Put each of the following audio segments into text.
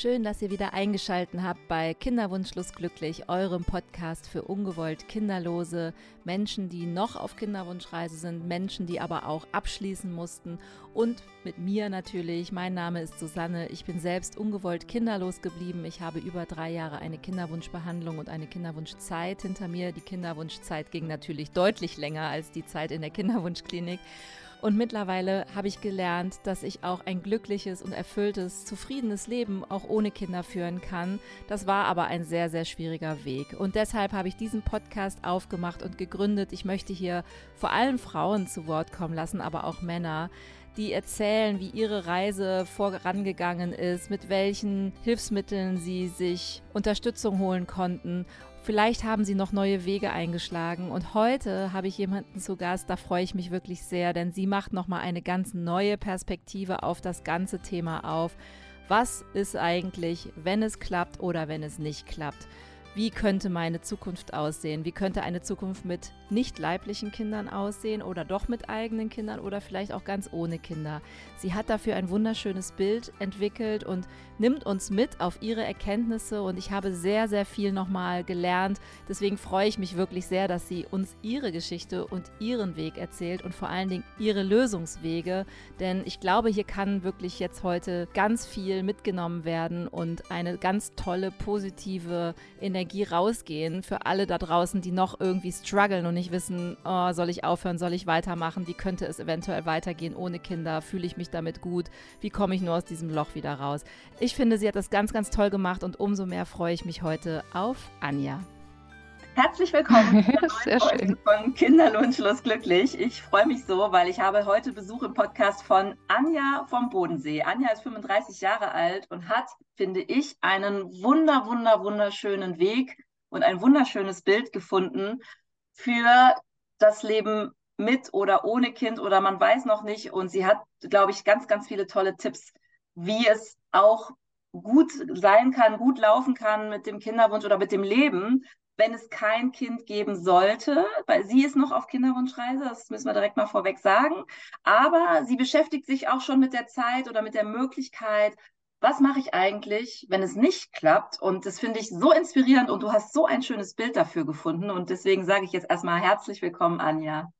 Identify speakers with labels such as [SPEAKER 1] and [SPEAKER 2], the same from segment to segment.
[SPEAKER 1] Schön, dass ihr wieder eingeschaltet habt bei Kinderwunschlos glücklich, eurem Podcast für ungewollt kinderlose Menschen, die noch auf Kinderwunschreise sind, Menschen, die aber auch abschließen mussten und mit mir natürlich. Mein Name ist Susanne. Ich bin selbst ungewollt kinderlos geblieben. Ich habe über drei Jahre eine Kinderwunschbehandlung und eine Kinderwunschzeit hinter mir. Die Kinderwunschzeit ging natürlich deutlich länger als die Zeit in der Kinderwunschklinik. Und mittlerweile habe ich gelernt, dass ich auch ein glückliches und erfülltes, zufriedenes Leben auch ohne Kinder führen kann. Das war aber ein sehr, sehr schwieriger Weg. Und deshalb habe ich diesen Podcast aufgemacht und gegründet. Ich möchte hier vor allem Frauen zu Wort kommen lassen, aber auch Männer die erzählen, wie ihre Reise vorangegangen ist, mit welchen Hilfsmitteln sie sich Unterstützung holen konnten Vielleicht haben sie noch neue Wege eingeschlagen und heute habe ich jemanden zu Gast, da freue ich mich wirklich sehr, denn sie macht nochmal eine ganz neue Perspektive auf das ganze Thema auf. Was ist eigentlich, wenn es klappt oder wenn es nicht klappt? Wie könnte meine Zukunft aussehen? Wie könnte eine Zukunft mit nicht leiblichen Kindern aussehen oder doch mit eigenen Kindern oder vielleicht auch ganz ohne Kinder? Sie hat dafür ein wunderschönes Bild entwickelt und nimmt uns mit auf ihre Erkenntnisse und ich habe sehr, sehr viel nochmal gelernt. Deswegen freue ich mich wirklich sehr, dass sie uns ihre Geschichte und ihren Weg erzählt und vor allen Dingen ihre Lösungswege, denn ich glaube, hier kann wirklich jetzt heute ganz viel mitgenommen werden und eine ganz tolle, positive Energie rausgehen für alle da draußen, die noch irgendwie strugglen und nicht wissen, oh, soll ich aufhören, soll ich weitermachen, wie könnte es eventuell weitergehen ohne Kinder, fühle ich mich damit gut, wie komme ich nur aus diesem Loch wieder raus. Ich finde, sie hat das ganz, ganz toll gemacht und umso mehr freue ich mich heute auf Anja.
[SPEAKER 2] Herzlich willkommen Sehr schön. von Kinderlunschlos glücklich. Ich freue mich so, weil ich habe heute Besuch im Podcast von Anja vom Bodensee. Anja ist 35 Jahre alt und hat, finde ich, einen wunder, wunder, wunderschönen Weg und ein wunderschönes Bild gefunden für das Leben mit oder ohne Kind oder man weiß noch nicht. Und sie hat, glaube ich, ganz, ganz viele tolle Tipps, wie es auch gut sein kann, gut laufen kann mit dem Kinderwunsch oder mit dem Leben, wenn es kein Kind geben sollte, weil sie ist noch auf Kinderwunschreise, das müssen wir direkt mal vorweg sagen, aber sie beschäftigt sich auch schon mit der Zeit oder mit der Möglichkeit, was mache ich eigentlich, wenn es nicht klappt? Und das finde ich so inspirierend und du hast so ein schönes Bild dafür gefunden und deswegen sage ich jetzt erstmal herzlich willkommen, Anja.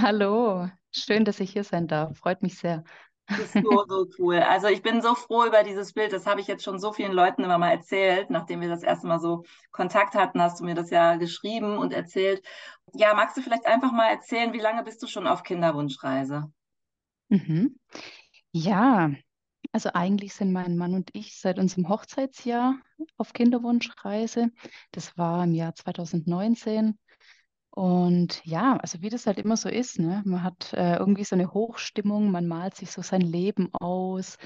[SPEAKER 3] Hallo, schön, dass ich hier sein darf. Freut mich sehr.
[SPEAKER 2] Das ist so, so cool. Also ich bin so froh über dieses Bild. Das habe ich jetzt schon so vielen Leuten immer mal erzählt. Nachdem wir das erste Mal so Kontakt hatten, hast du mir das ja geschrieben und erzählt. Ja, magst du vielleicht einfach mal erzählen, wie lange bist du schon auf Kinderwunschreise?
[SPEAKER 3] Mhm. Ja, also eigentlich sind mein Mann und ich seit unserem Hochzeitsjahr auf Kinderwunschreise. Das war im Jahr 2019. Und ja, also wie das halt immer so ist, ne? Man hat äh, irgendwie so eine Hochstimmung, man malt sich so sein Leben aus,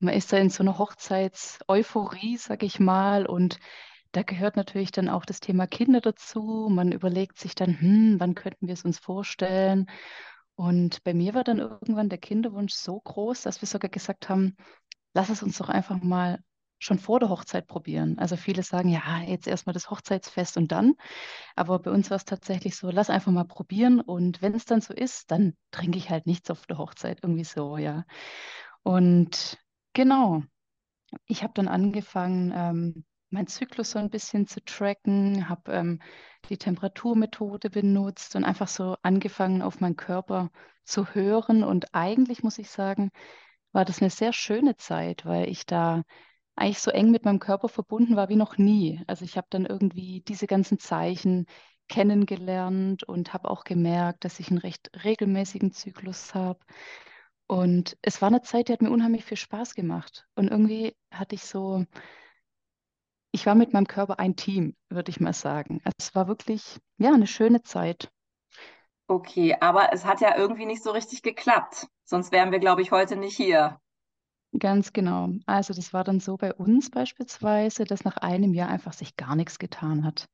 [SPEAKER 3] man ist da in so einer Hochzeits-Euphorie, sag ich mal, und da gehört natürlich dann auch das Thema Kinder dazu. Man überlegt sich dann, hm, wann könnten wir es uns vorstellen? Und bei mir war dann irgendwann der Kinderwunsch so groß, dass wir sogar gesagt haben, lass es uns doch einfach mal schon vor der Hochzeit probieren. Also viele sagen, ja, jetzt erstmal das Hochzeitsfest und dann. Aber bei uns war es tatsächlich so, lass einfach mal probieren und wenn es dann so ist, dann trinke ich halt nichts auf der Hochzeit, irgendwie so, ja. Und genau, ich habe dann angefangen, ähm, meinen Zyklus so ein bisschen zu tracken, habe ähm, die Temperaturmethode benutzt und einfach so angefangen, auf meinen Körper zu hören. Und eigentlich muss ich sagen, war das eine sehr schöne Zeit, weil ich da eigentlich so eng mit meinem Körper verbunden war wie noch nie. Also ich habe dann irgendwie diese ganzen Zeichen kennengelernt und habe auch gemerkt, dass ich einen recht regelmäßigen Zyklus habe. Und es war eine Zeit, die hat mir unheimlich viel Spaß gemacht. Und irgendwie hatte ich so, ich war mit meinem Körper ein Team, würde ich mal sagen. Also es war wirklich, ja, eine schöne Zeit.
[SPEAKER 2] Okay, aber es hat ja irgendwie nicht so richtig geklappt. Sonst wären wir, glaube ich, heute nicht hier.
[SPEAKER 3] Ganz genau. Also das war dann so bei uns beispielsweise, dass nach einem Jahr einfach sich gar nichts getan hat.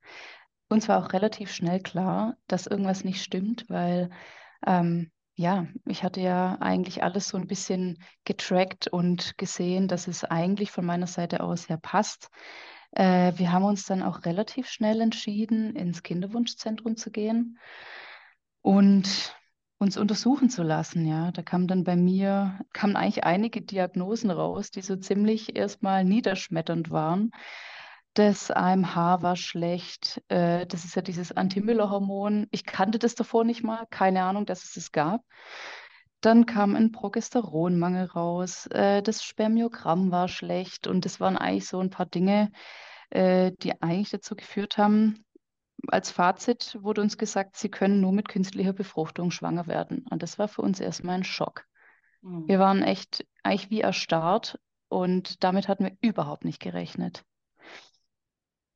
[SPEAKER 3] Uns war auch relativ schnell klar, dass irgendwas nicht stimmt, weil ähm, ja, ich hatte ja eigentlich alles so ein bisschen getrackt und gesehen, dass es eigentlich von meiner Seite aus ja passt. Äh, wir haben uns dann auch relativ schnell entschieden, ins Kinderwunschzentrum zu gehen. Und uns untersuchen zu lassen. Ja, da kamen dann bei mir kamen eigentlich einige Diagnosen raus, die so ziemlich erstmal niederschmetternd waren. Das AMH war schlecht. Äh, das ist ja dieses Anti-Müller-Hormon. Ich kannte das davor nicht mal, keine Ahnung, dass es es gab. Dann kam ein Progesteronmangel raus. Äh, das Spermiogramm war schlecht und das waren eigentlich so ein paar Dinge, äh, die eigentlich dazu geführt haben, als Fazit wurde uns gesagt, sie können nur mit künstlicher Befruchtung schwanger werden. Und das war für uns erstmal ein Schock. Mhm. Wir waren echt eigentlich wie erstarrt und damit hatten wir überhaupt nicht gerechnet.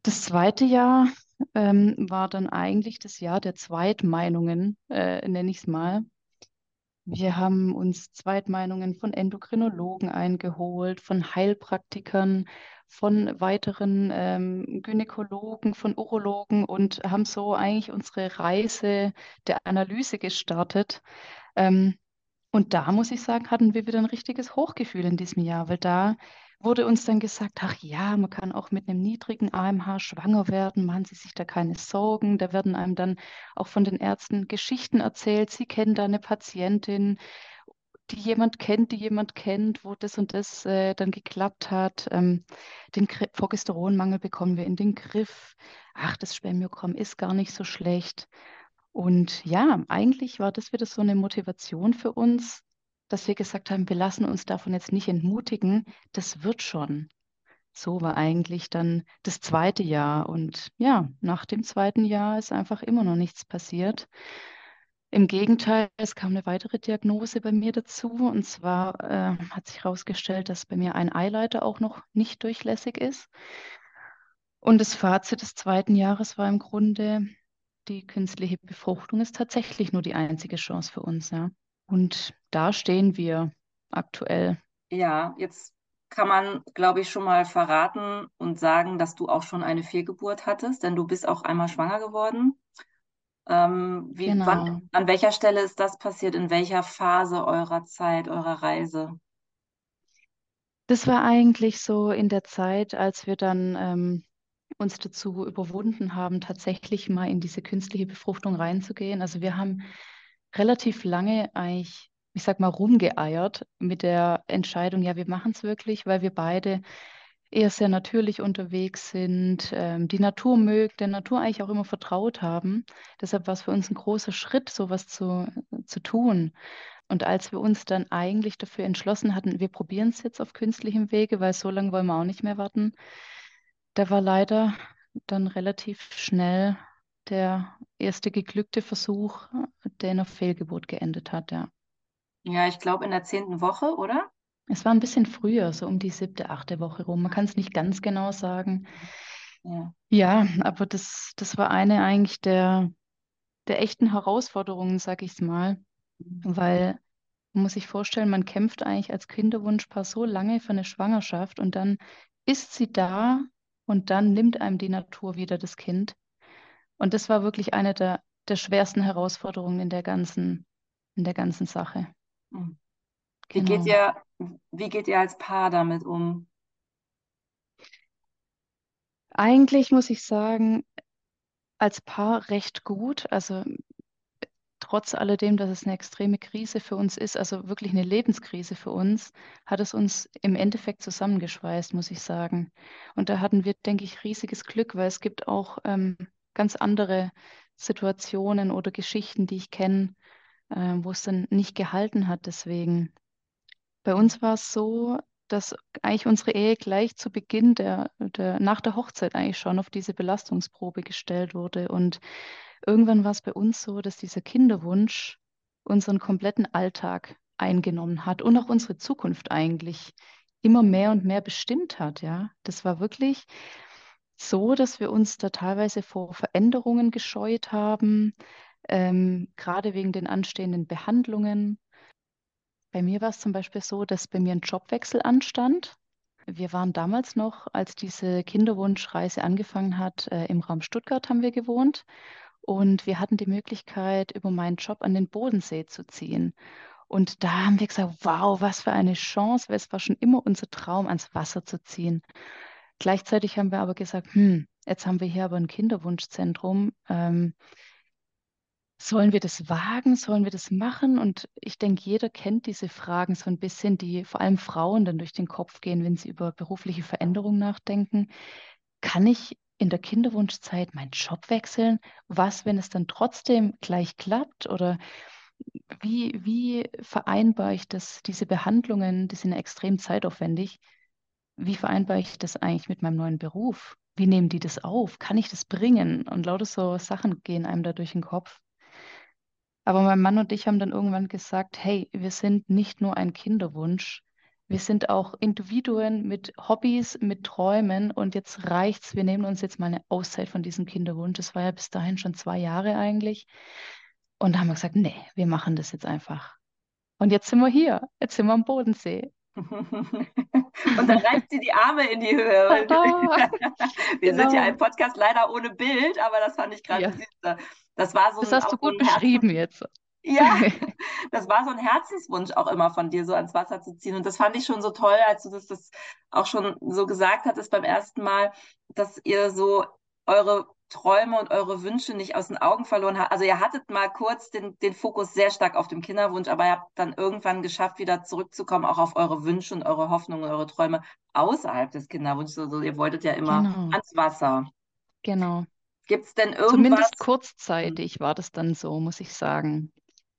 [SPEAKER 3] Das zweite Jahr ähm, war dann eigentlich das Jahr der Zweitmeinungen, äh, nenne ich es mal. Wir haben uns Zweitmeinungen von Endokrinologen eingeholt, von Heilpraktikern, von weiteren ähm, Gynäkologen, von Urologen und haben so eigentlich unsere Reise der Analyse gestartet. Ähm, und da muss ich sagen, hatten wir wieder ein richtiges Hochgefühl in diesem Jahr, weil da wurde uns dann gesagt, ach ja, man kann auch mit einem niedrigen AMH schwanger werden, machen Sie sich da keine Sorgen. Da werden einem dann auch von den Ärzten Geschichten erzählt. Sie kennen da eine Patientin, die jemand kennt, die jemand kennt, wo das und das äh, dann geklappt hat. Ähm, den Progesteronmangel bekommen wir in den Griff. Ach, das Spermiogramm ist gar nicht so schlecht. Und ja, eigentlich war das wieder so eine Motivation für uns, dass wir gesagt haben, wir lassen uns davon jetzt nicht entmutigen, das wird schon. So war eigentlich dann das zweite Jahr. Und ja, nach dem zweiten Jahr ist einfach immer noch nichts passiert. Im Gegenteil, es kam eine weitere Diagnose bei mir dazu. Und zwar äh, hat sich herausgestellt, dass bei mir ein Eileiter auch noch nicht durchlässig ist. Und das Fazit des zweiten Jahres war im Grunde, die künstliche Befruchtung ist tatsächlich nur die einzige Chance für uns. Ja. Und da stehen wir aktuell.
[SPEAKER 2] Ja, jetzt kann man, glaube ich, schon mal verraten und sagen, dass du auch schon eine Fehlgeburt hattest, denn du bist auch einmal schwanger geworden. Ähm, wie, genau. wann, an welcher Stelle ist das passiert? In welcher Phase eurer Zeit, eurer Reise?
[SPEAKER 3] Das war eigentlich so in der Zeit, als wir dann ähm, uns dazu überwunden haben, tatsächlich mal in diese künstliche Befruchtung reinzugehen. Also wir haben relativ lange eigentlich, ich sag mal, rumgeeiert mit der Entscheidung, ja, wir machen es wirklich, weil wir beide eher sehr natürlich unterwegs sind, ähm, die Natur mögen, der Natur eigentlich auch immer vertraut haben. Deshalb war es für uns ein großer Schritt, sowas zu, zu tun. Und als wir uns dann eigentlich dafür entschlossen hatten, wir probieren es jetzt auf künstlichem Wege, weil so lange wollen wir auch nicht mehr warten, da war leider dann relativ schnell der erste geglückte Versuch, der in einer Fehlgeburt geendet hat, ja.
[SPEAKER 2] Ja, ich glaube in der zehnten Woche, oder?
[SPEAKER 3] Es war ein bisschen früher, so um die siebte, achte Woche rum. Man kann es nicht ganz genau sagen. Ja, ja aber das, das war eine eigentlich der, der echten Herausforderungen, sag ich es mal. Mhm. Weil man muss sich vorstellen, man kämpft eigentlich als Kinderwunschpaar so lange für eine Schwangerschaft und dann ist sie da und dann nimmt einem die Natur wieder das Kind. Und das war wirklich eine der, der schwersten Herausforderungen in der ganzen, in der ganzen Sache.
[SPEAKER 2] Mhm. Wie, genau. geht ihr, wie geht ihr als Paar damit um?
[SPEAKER 3] Eigentlich muss ich sagen, als Paar recht gut. Also trotz alledem, dass es eine extreme Krise für uns ist, also wirklich eine Lebenskrise für uns, hat es uns im Endeffekt zusammengeschweißt, muss ich sagen. Und da hatten wir, denke ich, riesiges Glück, weil es gibt auch ähm, ganz andere Situationen oder Geschichten, die ich kenne, äh, wo es dann nicht gehalten hat. Deswegen, bei uns war es so, dass eigentlich unsere Ehe gleich zu Beginn der, der, nach der Hochzeit eigentlich schon auf diese Belastungsprobe gestellt wurde. Und irgendwann war es bei uns so, dass dieser Kinderwunsch unseren kompletten Alltag eingenommen hat und auch unsere Zukunft eigentlich immer mehr und mehr bestimmt hat. Ja, das war wirklich so, dass wir uns da teilweise vor Veränderungen gescheut haben, ähm, gerade wegen den anstehenden Behandlungen. Bei mir war es zum Beispiel so, dass bei mir ein Jobwechsel anstand. Wir waren damals noch, als diese Kinderwunschreise angefangen hat, äh, im Raum Stuttgart haben wir gewohnt und wir hatten die Möglichkeit, über meinen Job an den Bodensee zu ziehen. Und da haben wir gesagt, wow, was für eine Chance, weil es war schon immer unser Traum, ans Wasser zu ziehen. Gleichzeitig haben wir aber gesagt, hm, jetzt haben wir hier aber ein Kinderwunschzentrum. Ähm, sollen wir das wagen? Sollen wir das machen? Und ich denke, jeder kennt diese Fragen so ein bisschen, die vor allem Frauen dann durch den Kopf gehen, wenn sie über berufliche Veränderungen nachdenken. Kann ich in der Kinderwunschzeit meinen Job wechseln? Was, wenn es dann trotzdem gleich klappt? Oder wie, wie vereinbare ich das, diese Behandlungen, die sind ja extrem zeitaufwendig. Wie vereinbare ich das eigentlich mit meinem neuen Beruf? Wie nehmen die das auf? Kann ich das bringen? Und lauter so Sachen gehen einem da durch den Kopf. Aber mein Mann und ich haben dann irgendwann gesagt, hey, wir sind nicht nur ein Kinderwunsch, wir sind auch Individuen mit Hobbys, mit Träumen und jetzt reicht's. Wir nehmen uns jetzt mal eine Auszeit von diesem Kinderwunsch. Das war ja bis dahin schon zwei Jahre eigentlich. Und da haben wir gesagt, nee, wir machen das jetzt einfach. Und jetzt sind wir hier, jetzt sind wir am Bodensee.
[SPEAKER 2] und dann reißt sie die Arme in die Höhe. wir genau. sind ja ein Podcast leider ohne Bild, aber das fand ich gerade ja. süß.
[SPEAKER 3] Das war so. Das hast du gut beschrieben jetzt.
[SPEAKER 2] Ja, das war so ein Herzenswunsch auch immer von dir, so ans Wasser zu ziehen. Und das fand ich schon so toll, als du das, das auch schon so gesagt hattest beim ersten Mal, dass ihr so eure Träume und eure Wünsche nicht aus den Augen verloren habt. Also ihr hattet mal kurz den, den Fokus sehr stark auf dem Kinderwunsch, aber ihr habt dann irgendwann geschafft, wieder zurückzukommen, auch auf eure Wünsche und eure Hoffnungen, eure Träume außerhalb des Kinderwunsches. Also ihr wolltet ja immer genau. ans Wasser.
[SPEAKER 3] Genau.
[SPEAKER 2] Gibt es denn irgendwas?
[SPEAKER 3] Zumindest kurzzeitig war das dann so, muss ich sagen.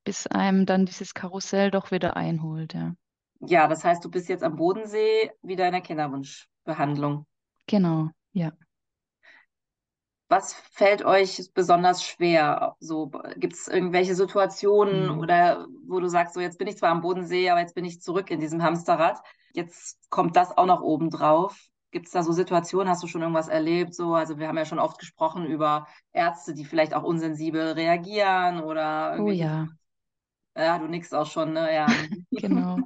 [SPEAKER 3] Bis einem dann dieses Karussell doch wieder einholt, ja.
[SPEAKER 2] Ja, das heißt, du bist jetzt am Bodensee wieder in der Kinderwunschbehandlung.
[SPEAKER 3] Genau, ja.
[SPEAKER 2] Was fällt euch besonders schwer? So, gibt es irgendwelche Situationen mhm. oder wo du sagst, so jetzt bin ich zwar am Bodensee, aber jetzt bin ich zurück in diesem Hamsterrad. Jetzt kommt das auch noch oben drauf. Gibt es da so Situationen? Hast du schon irgendwas erlebt? So, also wir haben ja schon oft gesprochen über Ärzte, die vielleicht auch unsensibel reagieren oder
[SPEAKER 3] Oh ja.
[SPEAKER 2] Ja, du nix auch schon, ne? Ja.
[SPEAKER 3] genau.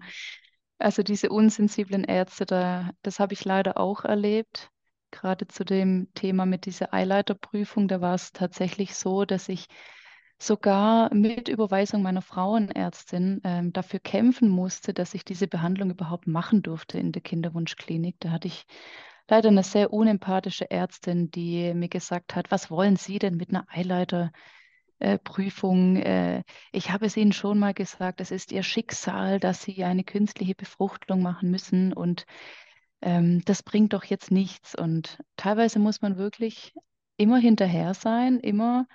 [SPEAKER 3] Also diese unsensiblen Ärzte, da, das habe ich leider auch erlebt gerade zu dem Thema mit dieser Eileiterprüfung, da war es tatsächlich so, dass ich sogar mit Überweisung meiner Frauenärztin ähm, dafür kämpfen musste, dass ich diese Behandlung überhaupt machen durfte in der Kinderwunschklinik. Da hatte ich leider eine sehr unempathische Ärztin, die mir gesagt hat, was wollen Sie denn mit einer Eileiterprüfung? Äh, ich habe es Ihnen schon mal gesagt, es ist Ihr Schicksal, dass Sie eine künstliche Befruchtung machen müssen und ähm, das bringt doch jetzt nichts. Und teilweise muss man wirklich immer hinterher sein, immer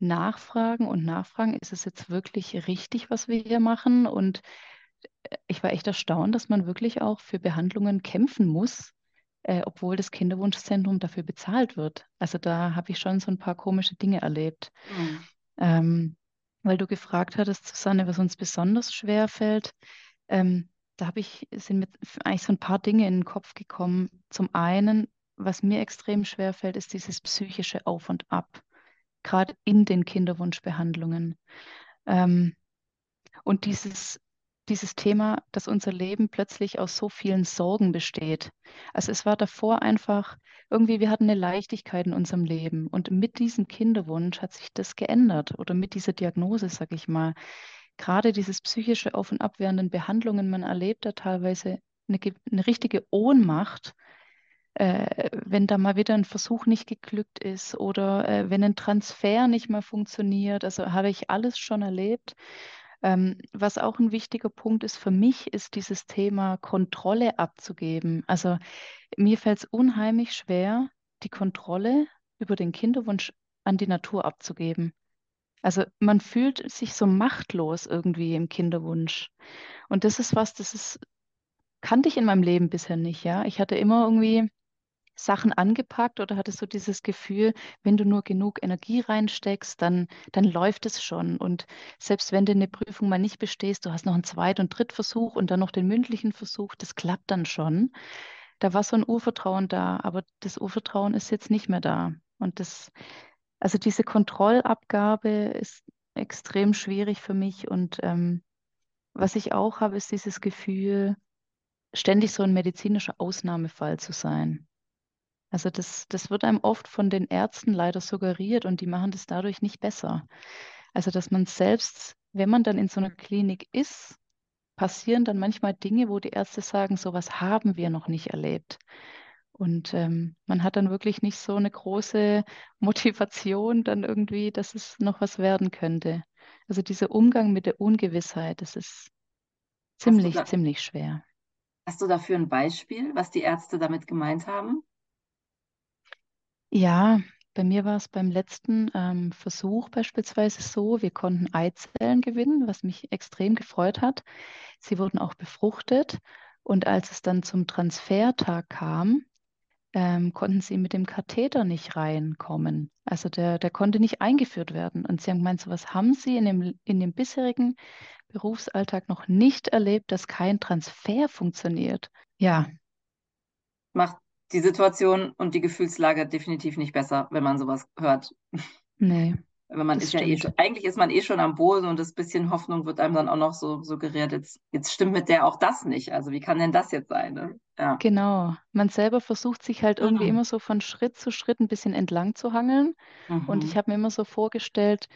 [SPEAKER 3] nachfragen und nachfragen, ist es jetzt wirklich richtig, was wir hier machen? Und äh, ich war echt erstaunt, dass man wirklich auch für Behandlungen kämpfen muss, äh, obwohl das Kinderwunschzentrum dafür bezahlt wird. Also da habe ich schon so ein paar komische Dinge erlebt. Mhm. Ähm, weil du gefragt hattest, Susanne, was uns besonders schwer fällt. Ähm, da habe ich, sind mir eigentlich so ein paar Dinge in den Kopf gekommen. Zum einen, was mir extrem schwer fällt, ist dieses psychische Auf und Ab, gerade in den Kinderwunschbehandlungen. Ähm, und dieses, dieses Thema, dass unser Leben plötzlich aus so vielen Sorgen besteht. Also es war davor einfach, irgendwie, wir hatten eine Leichtigkeit in unserem Leben. Und mit diesem Kinderwunsch hat sich das geändert oder mit dieser Diagnose, sage ich mal gerade dieses psychische Auf- und Ab während den Behandlungen, man erlebt da teilweise eine, eine richtige Ohnmacht, äh, wenn da mal wieder ein Versuch nicht geglückt ist oder äh, wenn ein Transfer nicht mehr funktioniert. Also habe ich alles schon erlebt. Ähm, was auch ein wichtiger Punkt ist für mich, ist dieses Thema Kontrolle abzugeben. Also mir fällt es unheimlich schwer, die Kontrolle über den Kinderwunsch an die Natur abzugeben. Also man fühlt sich so machtlos irgendwie im Kinderwunsch. Und das ist was, das ist, kannte ich in meinem Leben bisher nicht, ja. Ich hatte immer irgendwie Sachen angepackt oder hatte so dieses Gefühl, wenn du nur genug Energie reinsteckst, dann, dann läuft es schon. Und selbst wenn du eine Prüfung mal nicht bestehst, du hast noch einen Zweit- und Drittversuch und dann noch den mündlichen Versuch, das klappt dann schon. Da war so ein Urvertrauen da, aber das Urvertrauen ist jetzt nicht mehr da. Und das also diese Kontrollabgabe ist extrem schwierig für mich und ähm, was ich auch habe, ist dieses Gefühl, ständig so ein medizinischer Ausnahmefall zu sein. Also das, das wird einem oft von den Ärzten leider suggeriert und die machen das dadurch nicht besser. Also dass man selbst, wenn man dann in so einer Klinik ist, passieren dann manchmal Dinge, wo die Ärzte sagen, sowas haben wir noch nicht erlebt. Und ähm, man hat dann wirklich nicht so eine große Motivation dann irgendwie, dass es noch was werden könnte. Also dieser Umgang mit der Ungewissheit, das ist ziemlich, da, ziemlich schwer.
[SPEAKER 2] Hast du dafür ein Beispiel, was die Ärzte damit gemeint haben?
[SPEAKER 3] Ja, bei mir war es beim letzten ähm, Versuch beispielsweise so, wir konnten Eizellen gewinnen, was mich extrem gefreut hat. Sie wurden auch befruchtet und als es dann zum Transfertag kam, ähm, konnten sie mit dem Katheter nicht reinkommen. Also der, der konnte nicht eingeführt werden. Und sie haben gemeint, so was haben sie in dem, in dem bisherigen Berufsalltag noch nicht erlebt, dass kein Transfer funktioniert. Ja.
[SPEAKER 2] Macht die Situation und die Gefühlslage definitiv nicht besser, wenn man sowas hört.
[SPEAKER 3] Nee.
[SPEAKER 2] Wenn man ist ja eh eigentlich ist man eh schon am Boden und das bisschen Hoffnung wird einem dann auch noch so suggeriert, jetzt, jetzt stimmt mit der auch das nicht. Also wie kann denn das jetzt sein? Ne?
[SPEAKER 3] Ja. Genau. Man selber versucht sich halt irgendwie mhm. immer so von Schritt zu Schritt ein bisschen entlang zu hangeln. Mhm. Und ich habe mir immer so vorgestellt,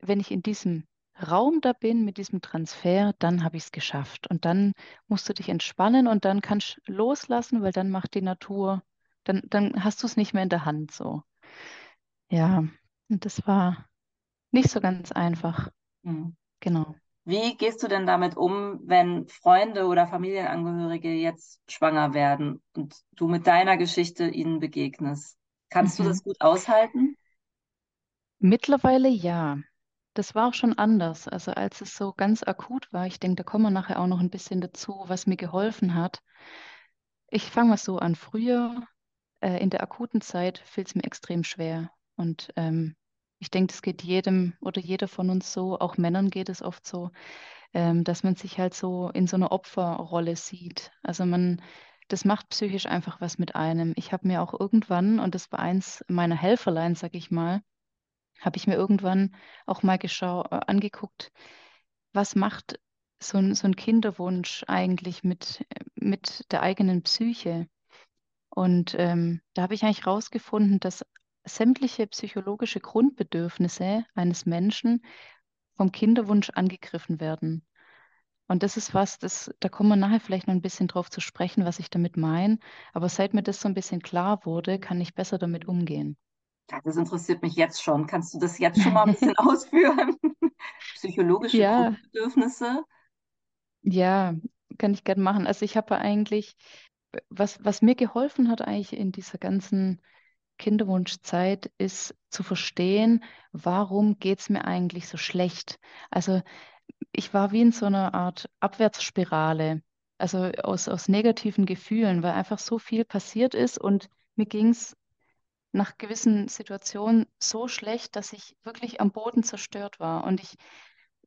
[SPEAKER 3] wenn ich in diesem Raum da bin mit diesem Transfer, dann habe ich es geschafft. Und dann musst du dich entspannen und dann kannst du loslassen, weil dann macht die Natur, dann, dann hast du es nicht mehr in der Hand so. Ja, und das war nicht so ganz einfach. Mhm. Genau.
[SPEAKER 2] Wie gehst du denn damit um, wenn Freunde oder Familienangehörige jetzt schwanger werden und du mit deiner Geschichte ihnen begegnest? Kannst mhm. du das gut aushalten?
[SPEAKER 3] Mittlerweile ja das war auch schon anders. Also als es so ganz akut war, ich denke, da kommen wir nachher auch noch ein bisschen dazu, was mir geholfen hat. Ich fange mal so an. Früher, äh, in der akuten Zeit, fiel es mir extrem schwer. Und ähm, ich denke, das geht jedem oder jeder von uns so, auch Männern geht es oft so, ähm, dass man sich halt so in so einer Opferrolle sieht. Also man, das macht psychisch einfach was mit einem. Ich habe mir auch irgendwann, und das war eins meiner Helferlein, sag ich mal, habe ich mir irgendwann auch mal geschau äh, angeguckt, was macht so ein, so ein Kinderwunsch eigentlich mit, mit der eigenen Psyche. Und ähm, da habe ich eigentlich herausgefunden, dass sämtliche psychologische Grundbedürfnisse eines Menschen vom Kinderwunsch angegriffen werden. Und das ist was, das, da kommen wir nachher vielleicht noch ein bisschen drauf zu sprechen, was ich damit meine. Aber seit mir das so ein bisschen klar wurde, kann ich besser damit umgehen.
[SPEAKER 2] Ja, das interessiert mich jetzt schon. Kannst du das jetzt schon mal ein bisschen ausführen? Psychologische ja. Grundbedürfnisse?
[SPEAKER 3] Ja, kann ich gerne machen. Also ich habe eigentlich, was, was mir geholfen hat eigentlich in dieser ganzen Kinderwunschzeit, ist zu verstehen, warum geht es mir eigentlich so schlecht. Also ich war wie in so einer Art Abwärtsspirale, also aus, aus negativen Gefühlen, weil einfach so viel passiert ist und mir ging es nach gewissen Situationen so schlecht, dass ich wirklich am Boden zerstört war. Und ich,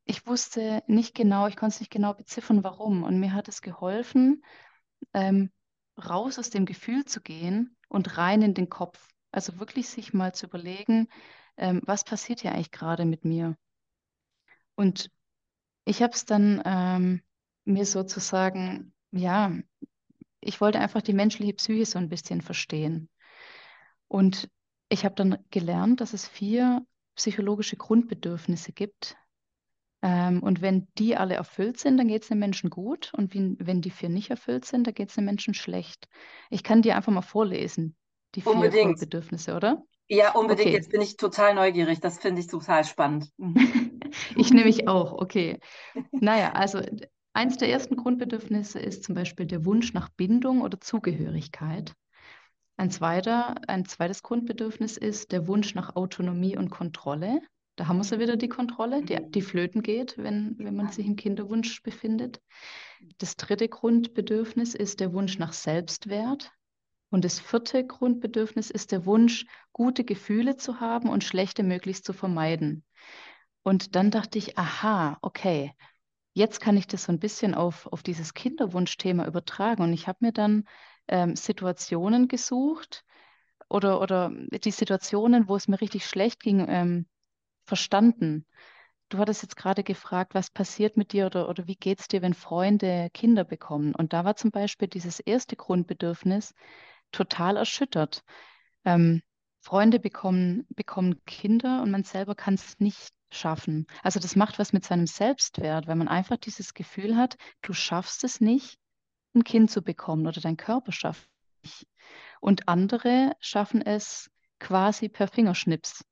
[SPEAKER 3] ich wusste nicht genau, ich konnte es nicht genau beziffern, warum. Und mir hat es geholfen, ähm, raus aus dem Gefühl zu gehen und rein in den Kopf. Also wirklich sich mal zu überlegen, ähm, was passiert hier eigentlich gerade mit mir. Und ich habe es dann ähm, mir sozusagen, ja, ich wollte einfach die menschliche Psyche so ein bisschen verstehen. Und ich habe dann gelernt, dass es vier psychologische Grundbedürfnisse gibt. Ähm, und wenn die alle erfüllt sind, dann geht es den Menschen gut. Und wie, wenn die vier nicht erfüllt sind, dann geht es den Menschen schlecht. Ich kann dir einfach mal vorlesen, die vier unbedingt. Grundbedürfnisse, oder?
[SPEAKER 2] Ja, unbedingt. Okay. Jetzt bin ich total neugierig. Das finde ich total spannend.
[SPEAKER 3] ich nehme mich auch, okay. Naja, also eins der ersten Grundbedürfnisse ist zum Beispiel der Wunsch nach Bindung oder Zugehörigkeit. Ein, zweiter, ein zweites Grundbedürfnis ist der Wunsch nach Autonomie und Kontrolle. Da haben wir so wieder die Kontrolle, die, die flöten geht, wenn, wenn man sich im Kinderwunsch befindet. Das dritte Grundbedürfnis ist der Wunsch nach Selbstwert. Und das vierte Grundbedürfnis ist der Wunsch, gute Gefühle zu haben und schlechte möglichst zu vermeiden. Und dann dachte ich, aha, okay, jetzt kann ich das so ein bisschen auf, auf dieses Kinderwunschthema übertragen. Und ich habe mir dann ähm, Situationen gesucht oder, oder die Situationen, wo es mir richtig schlecht ging, ähm, verstanden. Du hattest jetzt gerade gefragt, was passiert mit dir oder, oder wie geht es dir, wenn Freunde Kinder bekommen? Und da war zum Beispiel dieses erste Grundbedürfnis total erschüttert. Ähm, Freunde bekommen, bekommen Kinder und man selber kann es nicht schaffen. Also das macht was mit seinem Selbstwert, weil man einfach dieses Gefühl hat, du schaffst es nicht, ein Kind zu bekommen oder dein Körper schafft Und andere schaffen es quasi per Fingerschnips.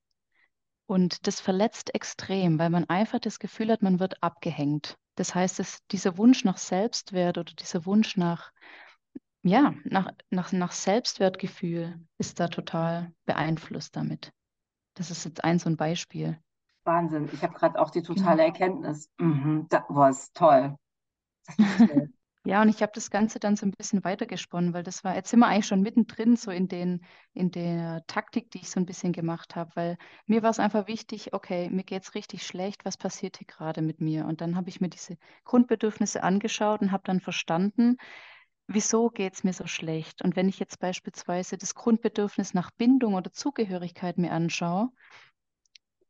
[SPEAKER 3] Und das verletzt extrem, weil man einfach das Gefühl hat, man wird abgehängt. Das heißt, dass dieser Wunsch nach Selbstwert oder dieser Wunsch nach, ja, nach, nach, nach Selbstwertgefühl ist da total beeinflusst damit. Das ist jetzt ein so ein Beispiel.
[SPEAKER 2] Wahnsinn. Ich habe gerade auch die totale genau. Erkenntnis. Mhm, das war toll. Toll.
[SPEAKER 3] Ja, und ich habe das Ganze dann so ein bisschen weitergesponnen, weil das war, jetzt sind wir eigentlich schon mittendrin, so in den, in der Taktik, die ich so ein bisschen gemacht habe, weil mir war es einfach wichtig, okay, mir geht es richtig schlecht, was passiert hier gerade mit mir? Und dann habe ich mir diese Grundbedürfnisse angeschaut und habe dann verstanden, wieso geht es mir so schlecht? Und wenn ich jetzt beispielsweise das Grundbedürfnis nach Bindung oder Zugehörigkeit mir anschaue,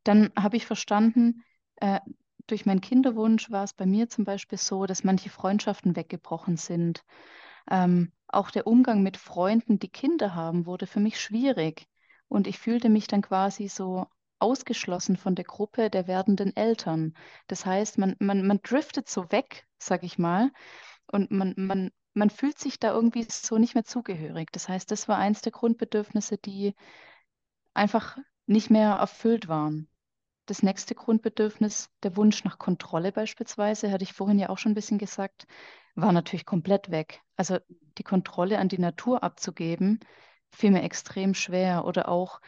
[SPEAKER 3] dann habe ich verstanden, äh, durch meinen Kinderwunsch war es bei mir zum Beispiel so, dass manche Freundschaften weggebrochen sind. Ähm, auch der Umgang mit Freunden, die Kinder haben, wurde für mich schwierig. Und ich fühlte mich dann quasi so ausgeschlossen von der Gruppe der werdenden Eltern. Das heißt, man, man, man driftet so weg, sag ich mal, und man, man, man fühlt sich da irgendwie so nicht mehr zugehörig. Das heißt, das war eins der Grundbedürfnisse, die einfach nicht mehr erfüllt waren. Das nächste Grundbedürfnis, der Wunsch nach Kontrolle beispielsweise, hatte ich vorhin ja auch schon ein bisschen gesagt, war natürlich komplett weg. Also die Kontrolle an die Natur abzugeben, fiel mir extrem schwer. Oder auch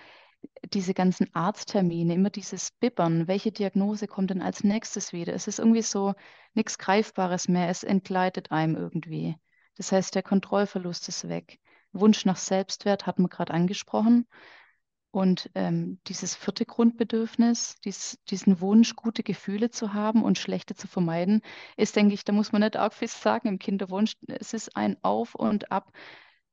[SPEAKER 3] diese ganzen Arzttermine, immer dieses Bibbern, welche Diagnose kommt denn als nächstes wieder? Es ist irgendwie so nichts Greifbares mehr, es entgleitet einem irgendwie. Das heißt, der Kontrollverlust ist weg. Wunsch nach Selbstwert hat man gerade angesprochen. Und ähm, dieses vierte Grundbedürfnis, dies, diesen Wunsch, gute Gefühle zu haben und schlechte zu vermeiden, ist, denke ich, da muss man nicht arg viel sagen im Kinderwunsch. Es ist ein Auf und Ab.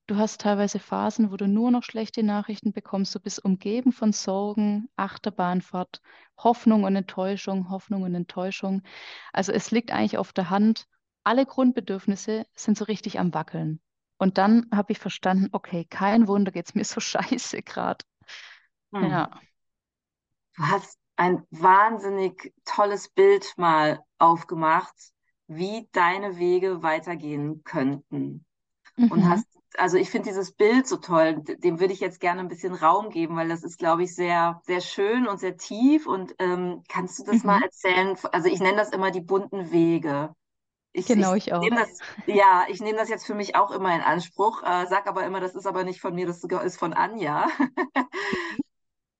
[SPEAKER 3] Du hast teilweise Phasen, wo du nur noch schlechte Nachrichten bekommst. Du bist umgeben von Sorgen, Achterbahnfahrt, Hoffnung und Enttäuschung, Hoffnung und Enttäuschung. Also es liegt eigentlich auf der Hand, alle Grundbedürfnisse sind so richtig am Wackeln. Und dann habe ich verstanden, okay, kein Wunder, geht es mir so scheiße gerade.
[SPEAKER 2] Hm. Ja. Du hast ein wahnsinnig tolles Bild mal aufgemacht, wie deine Wege weitergehen könnten. Mhm. Und hast, also ich finde dieses Bild so toll, dem würde ich jetzt gerne ein bisschen Raum geben, weil das ist, glaube ich, sehr, sehr schön und sehr tief. Und ähm, kannst du das mhm. mal erzählen? Also ich nenne das immer die bunten Wege.
[SPEAKER 3] Ich, genau, ich, ich auch.
[SPEAKER 2] Das, ja, ich nehme das jetzt für mich auch immer in Anspruch, äh, sag aber immer, das ist aber nicht von mir, das ist von Anja.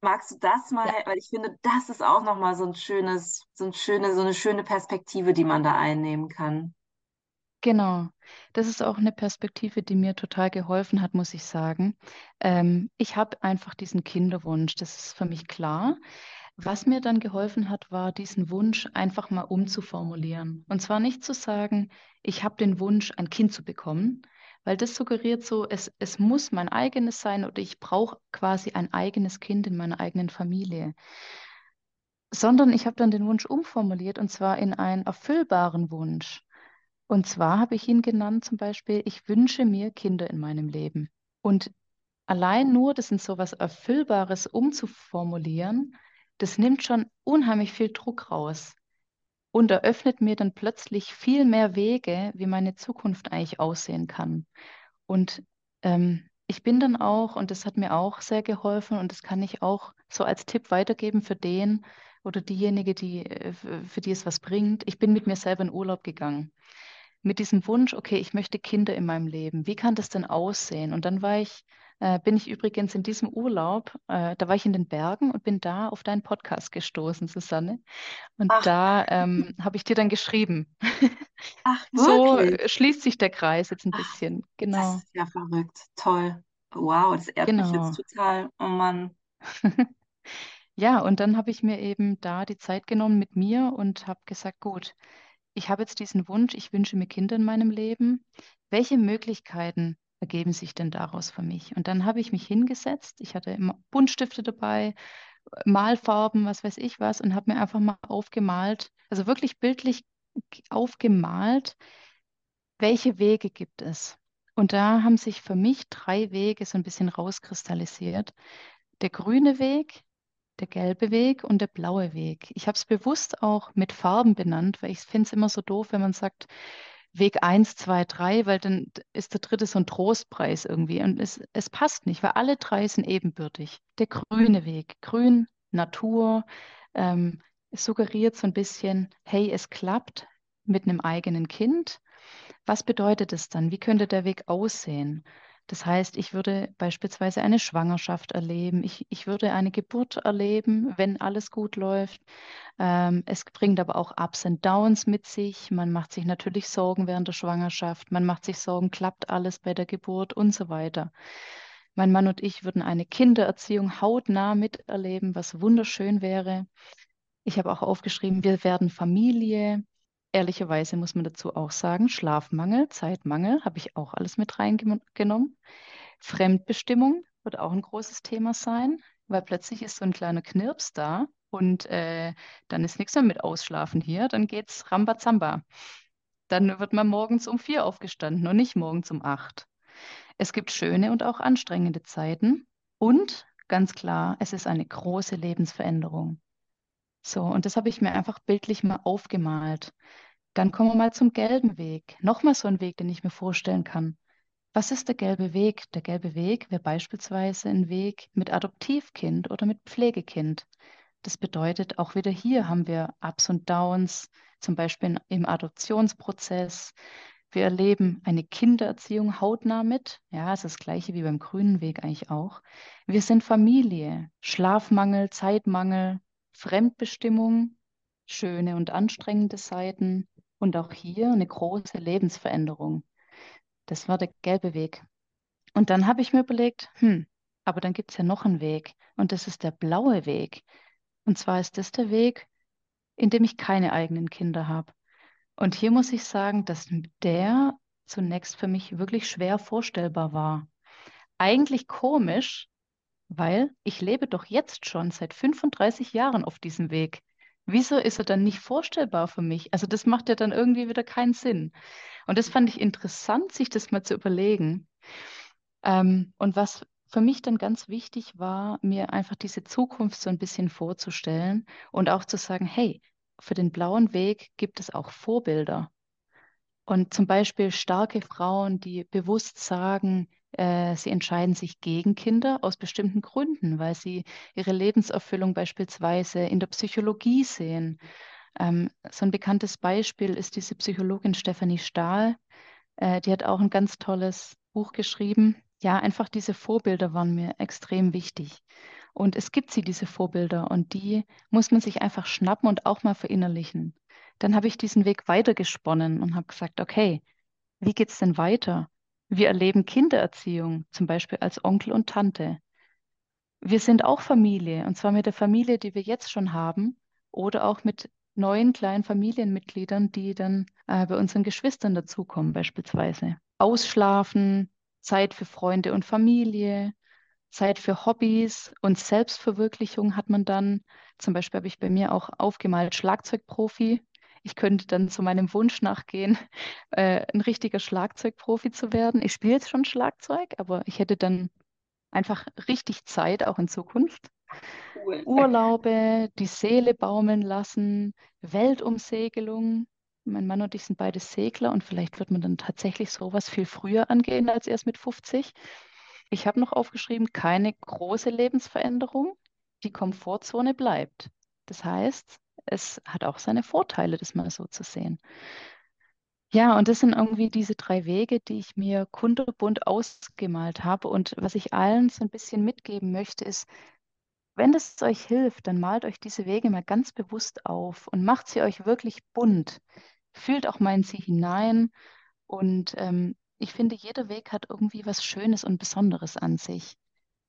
[SPEAKER 2] Magst du das mal, ja. weil ich finde, das ist auch nochmal so ein schönes, so ein schöne, so eine schöne Perspektive, die man da einnehmen kann.
[SPEAKER 3] Genau, das ist auch eine Perspektive, die mir total geholfen hat, muss ich sagen. Ähm, ich habe einfach diesen Kinderwunsch, das ist für mich klar. Was mir dann geholfen hat, war diesen Wunsch einfach mal umzuformulieren. Und zwar nicht zu sagen, ich habe den Wunsch, ein Kind zu bekommen, weil das suggeriert so, es, es muss mein eigenes sein oder ich brauche quasi ein eigenes Kind in meiner eigenen Familie. Sondern ich habe dann den Wunsch umformuliert und zwar in einen erfüllbaren Wunsch. Und zwar habe ich ihn genannt zum Beispiel, ich wünsche mir Kinder in meinem Leben. Und allein nur das in so etwas Erfüllbares umzuformulieren, das nimmt schon unheimlich viel Druck raus und eröffnet mir dann plötzlich viel mehr Wege, wie meine Zukunft eigentlich aussehen kann. Und ähm, ich bin dann auch, und das hat mir auch sehr geholfen, und das kann ich auch so als Tipp weitergeben für den oder diejenige, die, äh, für die es was bringt. Ich bin mit mir selber in Urlaub gegangen. Mit diesem Wunsch, okay, ich möchte Kinder in meinem Leben. Wie kann das denn aussehen? Und dann war ich äh, bin ich übrigens in diesem Urlaub, äh, da war ich in den Bergen und bin da auf deinen Podcast gestoßen, Susanne. Und Ach. da ähm, habe ich dir dann geschrieben. Ach, so schließt sich der Kreis jetzt ein bisschen. Genau. Das
[SPEAKER 2] ist ja verrückt. Toll. Wow, das ehrt genau. mich jetzt total. Oh Mann.
[SPEAKER 3] ja, und dann habe ich mir eben da die Zeit genommen mit mir und habe gesagt, gut, ich habe jetzt diesen Wunsch, ich wünsche mir Kinder in meinem Leben. Welche Möglichkeiten ergeben sich denn daraus für mich? Und dann habe ich mich hingesetzt, ich hatte immer Buntstifte dabei, Malfarben, was weiß ich was, und habe mir einfach mal aufgemalt, also wirklich bildlich aufgemalt, welche Wege gibt es. Und da haben sich für mich drei Wege so ein bisschen rauskristallisiert. Der grüne Weg, der gelbe Weg und der blaue Weg. Ich habe es bewusst auch mit Farben benannt, weil ich finde es immer so doof, wenn man sagt, Weg 1, 2, 3, weil dann ist der dritte so ein Trostpreis irgendwie. Und es, es passt nicht, weil alle drei sind ebenbürtig. Der grüne Weg, grün, Natur, ähm, suggeriert so ein bisschen, hey, es klappt mit einem eigenen Kind. Was bedeutet es dann? Wie könnte der Weg aussehen? Das heißt, ich würde beispielsweise eine Schwangerschaft erleben, ich, ich würde eine Geburt erleben, wenn alles gut läuft. Ähm, es bringt aber auch Ups und Downs mit sich. Man macht sich natürlich Sorgen während der Schwangerschaft, man macht sich Sorgen, klappt alles bei der Geburt und so weiter. Mein Mann und ich würden eine Kindererziehung hautnah miterleben, was wunderschön wäre. Ich habe auch aufgeschrieben, wir werden Familie. Ehrlicherweise muss man dazu auch sagen, Schlafmangel, Zeitmangel habe ich auch alles mit reingenommen. Fremdbestimmung wird auch ein großes Thema sein, weil plötzlich ist so ein kleiner Knirps da und äh, dann ist nichts mehr mit Ausschlafen hier, dann geht's Rambazamba. Dann wird man morgens um vier aufgestanden und nicht morgens um acht. Es gibt schöne und auch anstrengende Zeiten und ganz klar, es ist eine große Lebensveränderung. So, und das habe ich mir einfach bildlich mal aufgemalt. Dann kommen wir mal zum gelben Weg. Nochmal so ein Weg, den ich mir vorstellen kann. Was ist der gelbe Weg? Der gelbe Weg wäre beispielsweise ein Weg mit Adoptivkind oder mit Pflegekind. Das bedeutet, auch wieder hier haben wir Ups und Downs, zum Beispiel im Adoptionsprozess. Wir erleben eine Kindererziehung hautnah mit. Ja, es ist das gleiche wie beim grünen Weg eigentlich auch. Wir sind Familie, Schlafmangel, Zeitmangel, Fremdbestimmung, schöne und anstrengende Seiten und auch hier eine große Lebensveränderung. Das war der gelbe Weg. Und dann habe ich mir überlegt, hm, aber dann gibt es ja noch einen Weg und das ist der blaue Weg. Und zwar ist das der Weg, in dem ich keine eigenen Kinder habe. Und hier muss ich sagen, dass der zunächst für mich wirklich schwer vorstellbar war. Eigentlich komisch, weil ich lebe doch jetzt schon seit 35 Jahren auf diesem Weg. Wieso ist er dann nicht vorstellbar für mich? Also das macht ja dann irgendwie wieder keinen Sinn. Und das fand ich interessant, sich das mal zu überlegen. Ähm, und was für mich dann ganz wichtig war, mir einfach diese Zukunft so ein bisschen vorzustellen und auch zu sagen, hey, für den blauen Weg gibt es auch Vorbilder. Und zum Beispiel starke Frauen, die bewusst sagen, sie entscheiden sich gegen Kinder aus bestimmten Gründen, weil sie ihre Lebenserfüllung beispielsweise in der Psychologie sehen. Ähm, so ein bekanntes Beispiel ist diese Psychologin Stephanie Stahl. Äh, die hat auch ein ganz tolles Buch geschrieben. Ja, einfach diese Vorbilder waren mir extrem wichtig. Und es gibt sie, diese Vorbilder, und die muss man sich einfach schnappen und auch mal verinnerlichen. Dann habe ich diesen Weg weitergesponnen und habe gesagt, okay, wie geht es denn weiter? Wir erleben Kindererziehung, zum Beispiel als Onkel und Tante. Wir sind auch Familie, und zwar mit der Familie, die wir jetzt schon haben, oder auch mit neuen kleinen Familienmitgliedern, die dann äh, bei unseren Geschwistern dazukommen, beispielsweise. Ausschlafen, Zeit für Freunde und Familie, Zeit für Hobbys und Selbstverwirklichung hat man dann. Zum Beispiel habe ich bei mir auch aufgemalt Schlagzeugprofi. Ich könnte dann zu meinem Wunsch nachgehen, äh, ein richtiger Schlagzeugprofi zu werden. Ich spiele jetzt schon Schlagzeug, aber ich hätte dann einfach richtig Zeit auch in Zukunft. Cool. Urlaube, die Seele baumeln lassen, Weltumsegelung. Mein Mann und ich sind beide Segler und vielleicht wird man dann tatsächlich sowas viel früher angehen als erst mit 50. Ich habe noch aufgeschrieben, keine große Lebensveränderung. Die Komfortzone bleibt. Das heißt, es hat auch seine Vorteile, das mal so zu sehen. Ja, und das sind irgendwie diese drei Wege, die ich mir kunterbunt ausgemalt habe. Und was ich allen so ein bisschen mitgeben möchte, ist, wenn es euch hilft, dann malt euch diese Wege mal ganz bewusst auf und macht sie euch wirklich bunt. Fühlt auch mal in sie hinein und ähm, ich finde, jeder Weg hat irgendwie was Schönes und Besonderes an sich.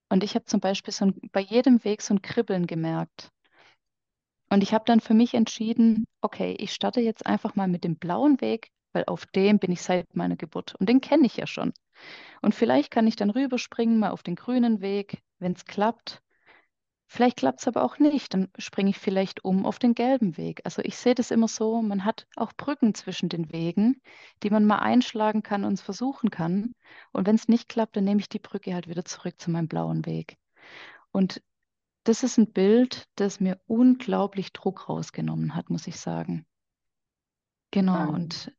[SPEAKER 3] Und ich habe zum Beispiel so ein, bei jedem Weg so ein Kribbeln gemerkt. Und ich habe dann für mich entschieden, okay, ich starte jetzt einfach mal mit dem blauen Weg, weil auf dem bin ich seit meiner Geburt und den kenne ich ja schon. Und vielleicht kann ich dann rüberspringen, mal auf den grünen Weg, wenn es klappt. Vielleicht klappt es aber auch nicht, dann springe ich vielleicht um auf den gelben Weg. Also ich sehe das immer so, man hat auch Brücken zwischen den Wegen, die man mal einschlagen kann und versuchen kann. Und wenn es nicht klappt, dann nehme ich die Brücke halt wieder zurück zu meinem blauen Weg. Und das ist ein Bild, das mir unglaublich Druck rausgenommen hat, muss ich sagen. Genau, und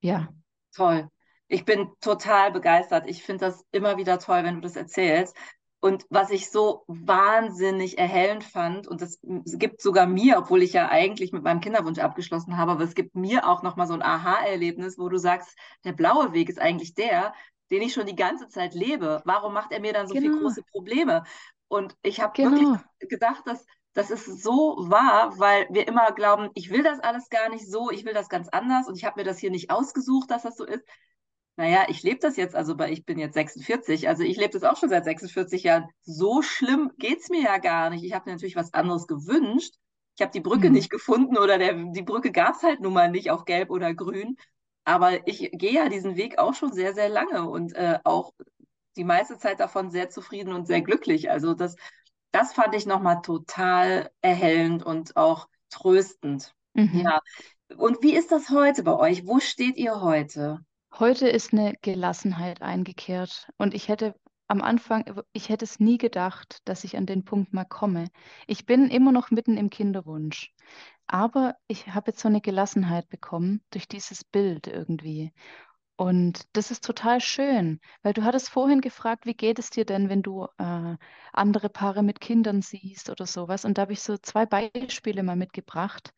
[SPEAKER 3] Ja.
[SPEAKER 2] Toll. Ich bin total begeistert. Ich finde das immer wieder toll, wenn du das erzählst. Und was ich so wahnsinnig erhellend fand, und das gibt sogar mir, obwohl ich ja eigentlich mit meinem Kinderwunsch abgeschlossen habe, aber es gibt mir auch nochmal so ein Aha-Erlebnis, wo du sagst, der blaue Weg ist eigentlich der, den ich schon die ganze Zeit lebe. Warum macht er mir dann so genau. viele große Probleme? Und ich habe genau. wirklich gedacht, dass das ist so wahr, weil wir immer glauben, ich will das alles gar nicht so, ich will das ganz anders und ich habe mir das hier nicht ausgesucht, dass das so ist. Naja, ich lebe das jetzt, also ich bin jetzt 46, also ich lebe das auch schon seit 46 Jahren. So schlimm geht es mir ja gar nicht. Ich habe mir natürlich was anderes gewünscht. Ich habe die Brücke mhm. nicht gefunden oder der, die Brücke gab es halt nun mal nicht auf Gelb oder Grün. Aber ich gehe ja diesen Weg auch schon sehr, sehr lange und äh, auch die meiste Zeit davon sehr zufrieden und sehr glücklich. Also das, das fand ich nochmal total erhellend und auch tröstend. Mhm. Ja. Und wie ist das heute bei euch? Wo steht ihr heute?
[SPEAKER 3] Heute ist eine Gelassenheit eingekehrt und ich hätte am Anfang, ich hätte es nie gedacht, dass ich an den Punkt mal komme. Ich bin immer noch mitten im Kinderwunsch, aber ich habe jetzt so eine Gelassenheit bekommen durch dieses Bild irgendwie. Und das ist total schön, weil du hattest vorhin gefragt, wie geht es dir denn, wenn du äh, andere Paare mit Kindern siehst oder sowas. Und da habe ich so zwei Beispiele mal mitgebracht.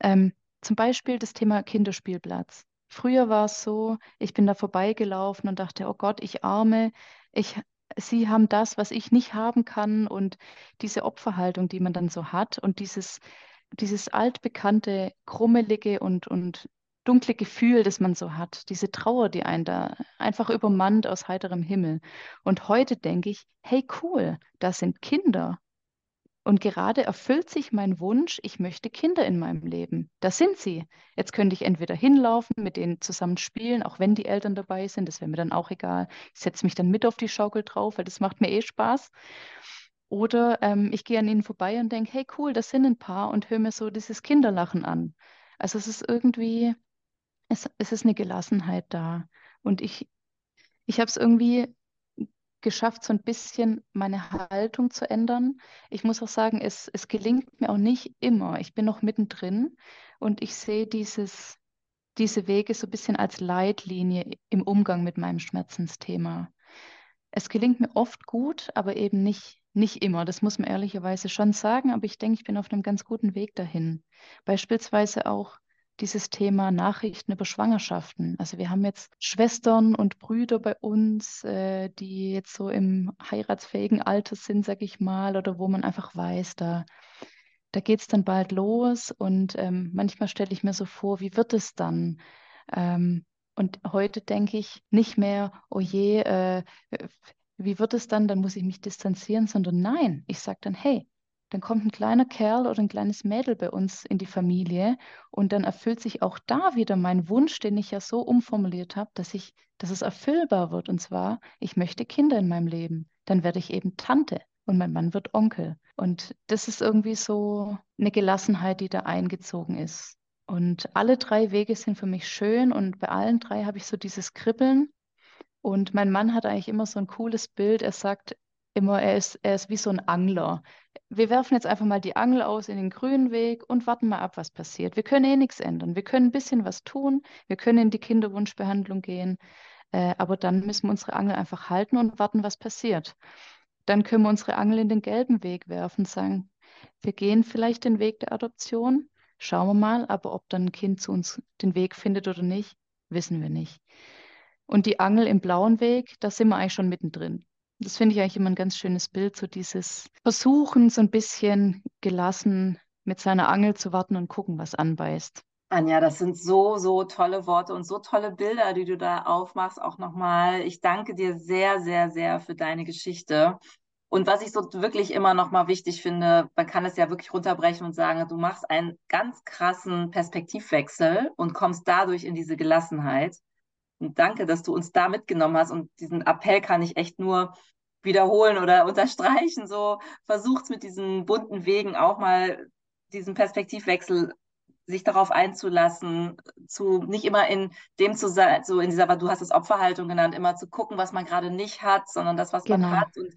[SPEAKER 3] Ähm, zum Beispiel das Thema Kinderspielplatz. Früher war es so, ich bin da vorbeigelaufen und dachte, oh Gott, ich arme, ich, sie haben das, was ich nicht haben kann und diese Opferhaltung, die man dann so hat und dieses, dieses altbekannte, krummelige und, und dunkle Gefühl, das man so hat, diese Trauer, die einen da einfach übermannt aus heiterem Himmel. Und heute denke ich, hey cool, da sind Kinder, und gerade erfüllt sich mein Wunsch, ich möchte Kinder in meinem Leben. Da sind sie. Jetzt könnte ich entweder hinlaufen, mit denen zusammen spielen, auch wenn die Eltern dabei sind, das wäre mir dann auch egal. Ich setze mich dann mit auf die Schaukel drauf, weil das macht mir eh Spaß. Oder ähm, ich gehe an ihnen vorbei und denke, hey cool, das sind ein Paar und höre mir so dieses Kinderlachen an. Also es ist irgendwie, es, es ist eine Gelassenheit da. Und ich, ich habe es irgendwie geschafft, so ein bisschen meine Haltung zu ändern. Ich muss auch sagen, es, es gelingt mir auch nicht immer. Ich bin noch mittendrin und ich sehe dieses, diese Wege so ein bisschen als Leitlinie im Umgang mit meinem Schmerzensthema. Es gelingt mir oft gut, aber eben nicht, nicht immer. Das muss man ehrlicherweise schon sagen, aber ich denke, ich bin auf einem ganz guten Weg dahin. Beispielsweise auch dieses Thema Nachrichten über Schwangerschaften. Also wir haben jetzt Schwestern und Brüder bei uns, äh, die jetzt so im heiratsfähigen Alter sind, sag ich mal, oder wo man einfach weiß, da, da geht es dann bald los. Und ähm, manchmal stelle ich mir so vor, wie wird es dann? Ähm, und heute denke ich nicht mehr, oh je, äh, wie wird es dann? Dann muss ich mich distanzieren, sondern nein, ich sage dann, hey, dann kommt ein kleiner Kerl oder ein kleines Mädel bei uns in die Familie und dann erfüllt sich auch da wieder mein Wunsch, den ich ja so umformuliert habe, dass ich, dass es erfüllbar wird. Und zwar, ich möchte Kinder in meinem Leben. Dann werde ich eben Tante und mein Mann wird Onkel. Und das ist irgendwie so eine Gelassenheit, die da eingezogen ist. Und alle drei Wege sind für mich schön und bei allen drei habe ich so dieses Kribbeln. Und mein Mann hat eigentlich immer so ein cooles Bild. Er sagt, immer, er ist, er ist wie so ein Angler. Wir werfen jetzt einfach mal die Angel aus in den grünen Weg und warten mal ab, was passiert. Wir können eh nichts ändern. Wir können ein bisschen was tun. Wir können in die Kinderwunschbehandlung gehen. Äh, aber dann müssen wir unsere Angel einfach halten und warten, was passiert. Dann können wir unsere Angel in den gelben Weg werfen und sagen, wir gehen vielleicht den Weg der Adoption. Schauen wir mal, aber ob dann ein Kind zu uns den Weg findet oder nicht, wissen wir nicht. Und die Angel im blauen Weg, da sind wir eigentlich schon mittendrin. Das finde ich eigentlich immer ein ganz schönes Bild, so dieses Versuchen, so ein bisschen gelassen mit seiner Angel zu warten und gucken, was anbeißt.
[SPEAKER 2] Anja, das sind so, so tolle Worte und so tolle Bilder, die du da aufmachst, auch nochmal. Ich danke dir sehr, sehr, sehr für deine Geschichte. Und was ich so wirklich immer nochmal wichtig finde, man kann es ja wirklich runterbrechen und sagen, du machst einen ganz krassen Perspektivwechsel und kommst dadurch in diese Gelassenheit. Und danke, dass du uns da mitgenommen hast. Und diesen Appell kann ich echt nur wiederholen oder unterstreichen. So versucht mit diesen bunten Wegen auch mal diesen Perspektivwechsel sich darauf einzulassen, zu nicht immer in dem zu sein, so in dieser, du hast es Opferhaltung genannt, immer zu gucken, was man gerade nicht hat, sondern das, was genau. man hat. Und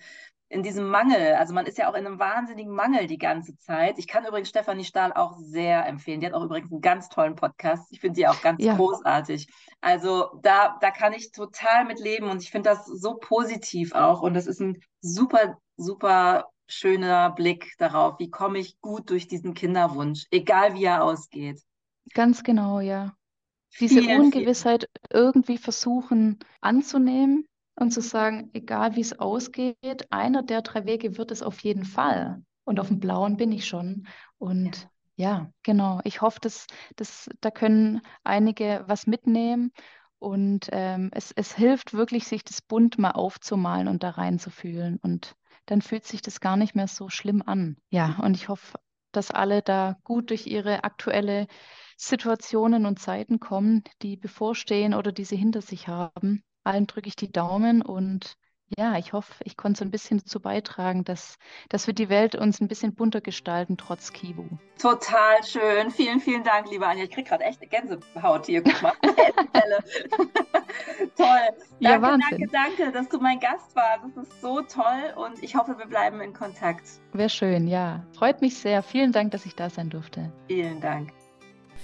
[SPEAKER 2] in diesem Mangel. Also man ist ja auch in einem wahnsinnigen Mangel die ganze Zeit. Ich kann übrigens Stefanie Stahl auch sehr empfehlen. Die hat auch übrigens einen ganz tollen Podcast. Ich finde sie auch ganz ja. großartig. Also da, da kann ich total mit leben und ich finde das so positiv auch. Und das ist ein super, super schöner Blick darauf, wie komme ich gut durch diesen Kinderwunsch, egal wie er ausgeht.
[SPEAKER 3] Ganz genau, ja. Diese vielen, Ungewissheit vielen. irgendwie versuchen anzunehmen und zu sagen, egal wie es ausgeht, einer der drei Wege wird es auf jeden Fall. Und auf dem blauen bin ich schon. Und ja, ja genau. Ich hoffe, dass, dass da können einige was mitnehmen. Und ähm, es, es hilft wirklich, sich das bunt mal aufzumalen und da reinzufühlen. Und dann fühlt sich das gar nicht mehr so schlimm an. Ja, und ich hoffe, dass alle da gut durch ihre aktuelle Situationen und Zeiten kommen, die bevorstehen oder die sie hinter sich haben. Allen drücke ich die Daumen und ja, ich hoffe, ich konnte so ein bisschen dazu beitragen, dass, dass wir die Welt uns ein bisschen bunter gestalten, trotz Kibu.
[SPEAKER 2] Total schön. Vielen, vielen Dank, liebe Anja. Ich kriege gerade echt eine Gänsehaut hier. Guck mal. toll. Danke, ja, danke, danke, dass du mein Gast warst. Das ist so toll und ich hoffe, wir bleiben in Kontakt.
[SPEAKER 3] Wäre schön, ja. Freut mich sehr. Vielen Dank, dass ich da sein durfte.
[SPEAKER 2] Vielen Dank.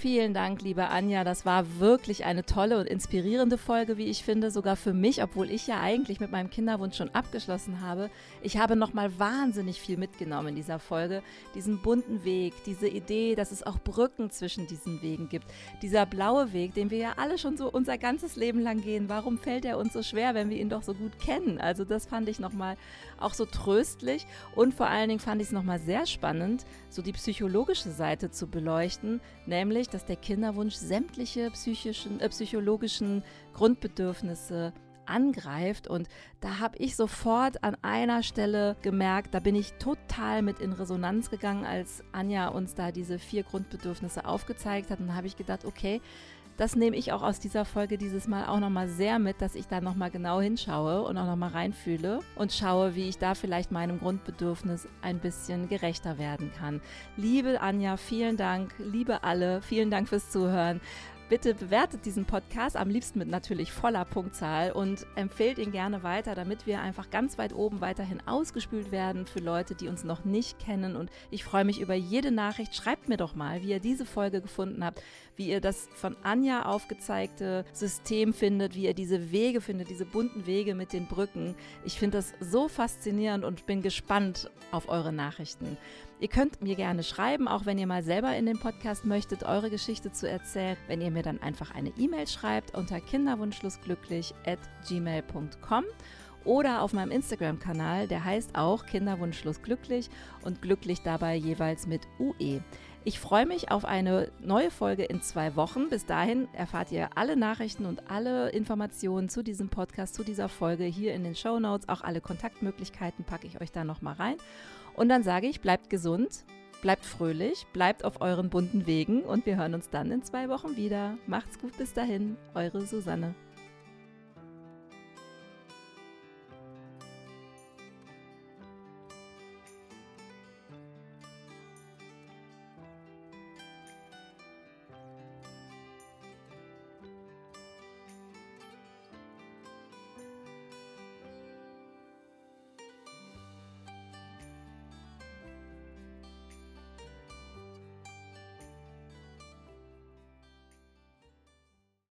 [SPEAKER 1] Vielen Dank, liebe Anja. Das war wirklich eine tolle und inspirierende Folge, wie ich finde, sogar für mich, obwohl ich ja eigentlich mit meinem Kinderwunsch schon abgeschlossen habe. Ich habe noch mal wahnsinnig viel mitgenommen in dieser Folge, diesen bunten Weg, diese Idee, dass es auch Brücken zwischen diesen Wegen gibt. Dieser blaue Weg, den wir ja alle schon so unser ganzes Leben lang gehen. Warum fällt er uns so schwer, wenn wir ihn doch so gut kennen? Also das fand ich noch mal auch so tröstlich und vor allen Dingen fand ich es noch mal sehr spannend, so die psychologische Seite zu beleuchten, nämlich dass der Kinderwunsch sämtliche psychischen, äh, psychologischen Grundbedürfnisse angreift. Und da habe ich sofort an einer Stelle gemerkt, da bin ich total mit in Resonanz gegangen, als Anja uns da diese vier Grundbedürfnisse aufgezeigt hat. Und habe ich gedacht, okay, das nehme ich auch aus dieser Folge dieses Mal auch nochmal sehr mit, dass ich da nochmal genau hinschaue und auch nochmal reinfühle und schaue, wie ich da vielleicht meinem Grundbedürfnis ein bisschen gerechter werden kann. Liebe Anja, vielen Dank. Liebe alle, vielen Dank fürs Zuhören. Bitte bewertet diesen Podcast am liebsten mit natürlich voller Punktzahl und empfehlt ihn gerne weiter, damit wir einfach ganz weit oben weiterhin ausgespült werden für Leute, die uns noch nicht kennen. Und ich freue mich über jede Nachricht. Schreibt mir doch mal, wie ihr diese Folge gefunden habt, wie ihr das von Anja aufgezeigte System findet, wie ihr diese Wege findet, diese bunten Wege mit den Brücken. Ich finde das so faszinierend und bin gespannt auf eure Nachrichten. Ihr könnt mir gerne schreiben, auch wenn ihr mal selber in den Podcast möchtet, eure Geschichte zu erzählen, wenn ihr mir dann einfach eine E-Mail schreibt unter kinderwunschlosglücklich at gmail.com oder auf meinem Instagram-Kanal, der heißt auch Kinderwunschlos und glücklich dabei jeweils mit UE. Ich freue mich auf eine neue Folge in zwei Wochen. Bis dahin erfahrt ihr alle Nachrichten und alle Informationen zu diesem Podcast, zu dieser Folge hier in den Show Notes. Auch alle Kontaktmöglichkeiten packe ich euch da nochmal rein. Und dann sage ich, bleibt gesund, bleibt fröhlich, bleibt auf euren bunten Wegen und wir hören uns dann in zwei Wochen wieder. Macht's gut bis dahin, eure Susanne.